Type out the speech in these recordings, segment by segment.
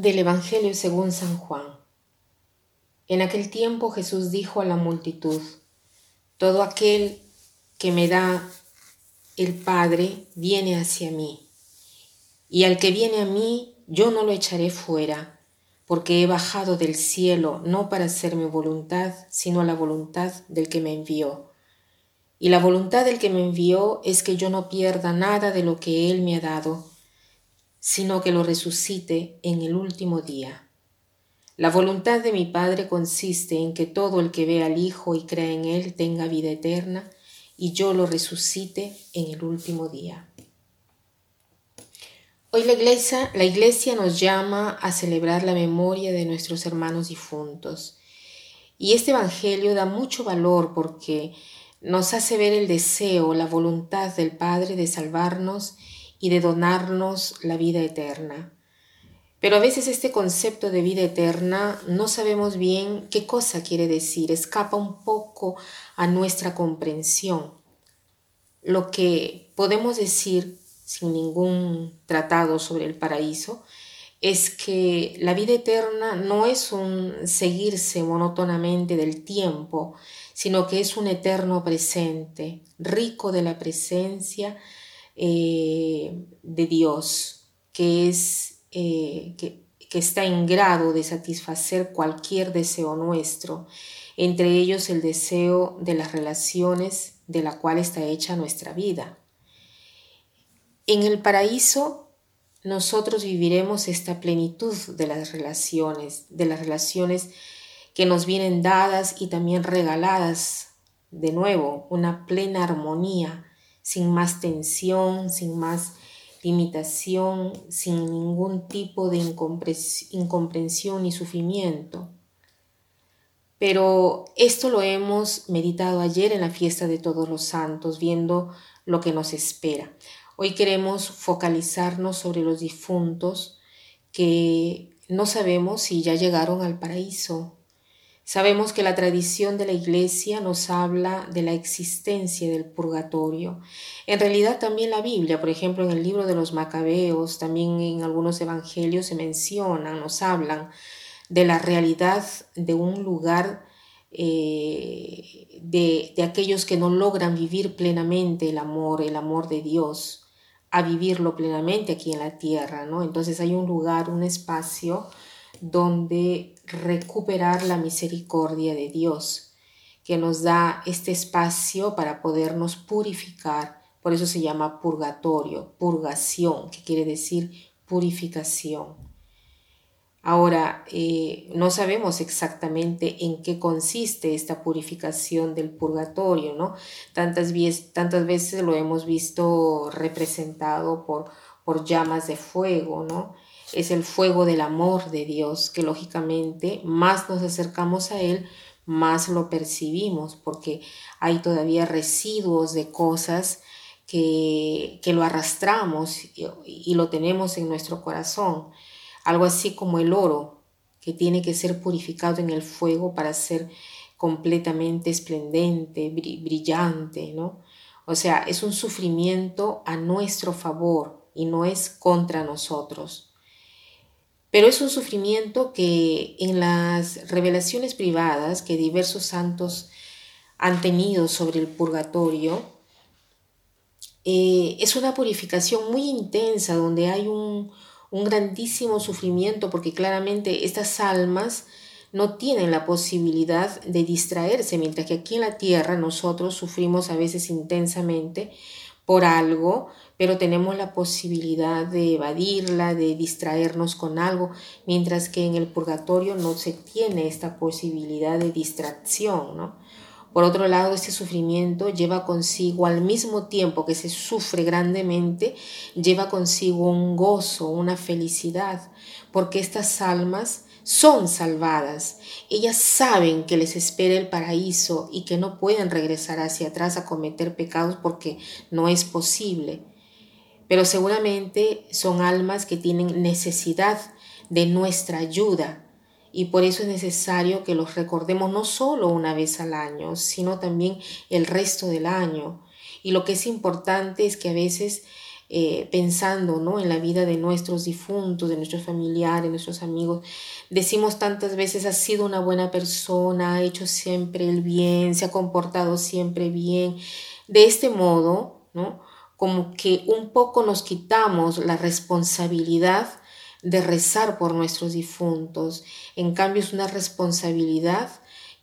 Del Evangelio según San Juan. En aquel tiempo Jesús dijo a la multitud, Todo aquel que me da el Padre viene hacia mí, y al que viene a mí yo no lo echaré fuera, porque he bajado del cielo no para hacer mi voluntad, sino la voluntad del que me envió. Y la voluntad del que me envió es que yo no pierda nada de lo que Él me ha dado, sino que lo resucite en el último día. La voluntad de mi Padre consiste en que todo el que vea al Hijo y crea en Él tenga vida eterna, y yo lo resucite en el último día. Hoy la iglesia, la iglesia nos llama a celebrar la memoria de nuestros hermanos difuntos. Y este Evangelio da mucho valor porque nos hace ver el deseo, la voluntad del Padre de salvarnos y de donarnos la vida eterna. Pero a veces este concepto de vida eterna no sabemos bien qué cosa quiere decir, escapa un poco a nuestra comprensión. Lo que podemos decir sin ningún tratado sobre el paraíso es que la vida eterna no es un seguirse monótonamente del tiempo, sino que es un eterno presente, rico de la presencia eh, de Dios, que, es, eh, que, que está en grado de satisfacer cualquier deseo nuestro, entre ellos el deseo de las relaciones de la cual está hecha nuestra vida. En el paraíso nosotros viviremos esta plenitud de las relaciones, de las relaciones que nos vienen dadas y también regaladas, de nuevo, una plena armonía sin más tensión, sin más limitación, sin ningún tipo de incomprensión ni sufrimiento. Pero esto lo hemos meditado ayer en la fiesta de todos los santos, viendo lo que nos espera. Hoy queremos focalizarnos sobre los difuntos que no sabemos si ya llegaron al paraíso, Sabemos que la tradición de la Iglesia nos habla de la existencia del purgatorio. En realidad también la Biblia, por ejemplo, en el libro de los Macabeos, también en algunos evangelios se mencionan, nos hablan de la realidad de un lugar eh, de, de aquellos que no logran vivir plenamente el amor, el amor de Dios, a vivirlo plenamente aquí en la tierra, ¿no? Entonces hay un lugar, un espacio donde recuperar la misericordia de Dios, que nos da este espacio para podernos purificar. Por eso se llama purgatorio, purgación, que quiere decir purificación. Ahora, eh, no sabemos exactamente en qué consiste esta purificación del purgatorio, ¿no? Tantas, tantas veces lo hemos visto representado por, por llamas de fuego, ¿no? Es el fuego del amor de Dios, que lógicamente más nos acercamos a Él, más lo percibimos, porque hay todavía residuos de cosas que, que lo arrastramos y, y lo tenemos en nuestro corazón. Algo así como el oro, que tiene que ser purificado en el fuego para ser completamente esplendente, brillante, ¿no? O sea, es un sufrimiento a nuestro favor y no es contra nosotros. Pero es un sufrimiento que en las revelaciones privadas que diversos santos han tenido sobre el purgatorio, eh, es una purificación muy intensa donde hay un, un grandísimo sufrimiento porque claramente estas almas no tienen la posibilidad de distraerse, mientras que aquí en la tierra nosotros sufrimos a veces intensamente por algo, pero tenemos la posibilidad de evadirla, de distraernos con algo, mientras que en el purgatorio no se tiene esta posibilidad de distracción, ¿no? Por otro lado, este sufrimiento lleva consigo, al mismo tiempo que se sufre grandemente, lleva consigo un gozo, una felicidad, porque estas almas son salvadas. Ellas saben que les espera el paraíso y que no pueden regresar hacia atrás a cometer pecados porque no es posible. Pero seguramente son almas que tienen necesidad de nuestra ayuda y por eso es necesario que los recordemos no solo una vez al año, sino también el resto del año. Y lo que es importante es que a veces eh, pensando ¿no? en la vida de nuestros difuntos, de nuestros familiares, nuestros amigos. Decimos tantas veces, ha sido una buena persona, ha hecho siempre el bien, se ha comportado siempre bien. De este modo, ¿no? Como que un poco nos quitamos la responsabilidad de rezar por nuestros difuntos. En cambio, es una responsabilidad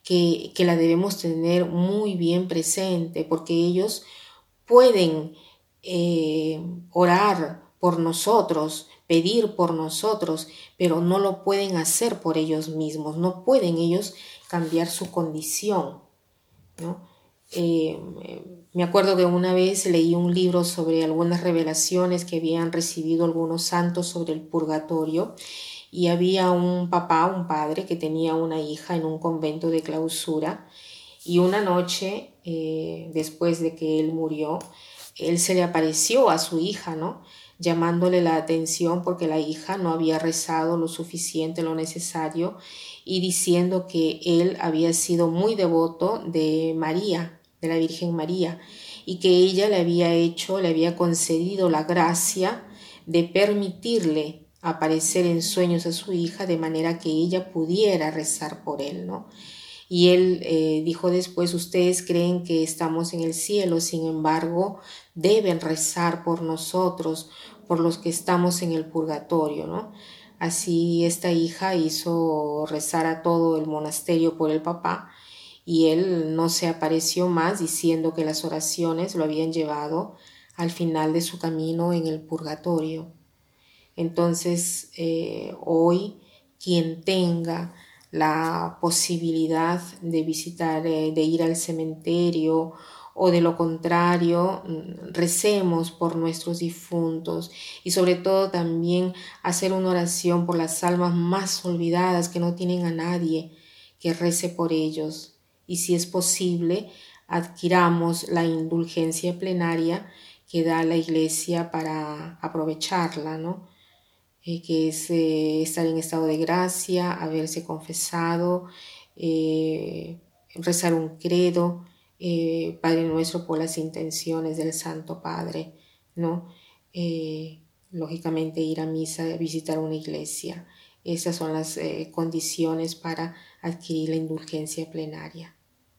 que, que la debemos tener muy bien presente, porque ellos pueden eh, orar por nosotros, pedir por nosotros, pero no lo pueden hacer por ellos mismos, no pueden ellos cambiar su condición. Eh, me acuerdo que una vez leí un libro sobre algunas revelaciones que habían recibido algunos santos sobre el purgatorio y había un papá, un padre que tenía una hija en un convento de clausura y una noche eh, después de que él murió, él se le apareció a su hija, ¿no? llamándole la atención porque la hija no había rezado lo suficiente, lo necesario, y diciendo que él había sido muy devoto de María, de la Virgen María, y que ella le había hecho, le había concedido la gracia de permitirle aparecer en sueños a su hija de manera que ella pudiera rezar por él, ¿no? Y él eh, dijo después, ustedes creen que estamos en el cielo, sin embargo, deben rezar por nosotros, por los que estamos en el purgatorio, ¿no? Así esta hija hizo rezar a todo el monasterio por el papá y él no se apareció más diciendo que las oraciones lo habían llevado al final de su camino en el purgatorio. Entonces, eh, hoy, quien tenga la posibilidad de visitar, eh, de ir al cementerio o de lo contrario, mm, recemos por nuestros difuntos y sobre todo también hacer una oración por las almas más olvidadas que no tienen a nadie que rece por ellos. Y si es posible, adquiramos la indulgencia plenaria que da la Iglesia para aprovecharla, ¿no? Eh, que es eh, estar en estado de gracia, haberse confesado, eh, rezar un credo, Padre nuestro por las intenciones del Santo Padre, ¿no? lógicamente ir a misa, visitar una iglesia. Esas son las condiciones para adquirir la indulgencia plenaria.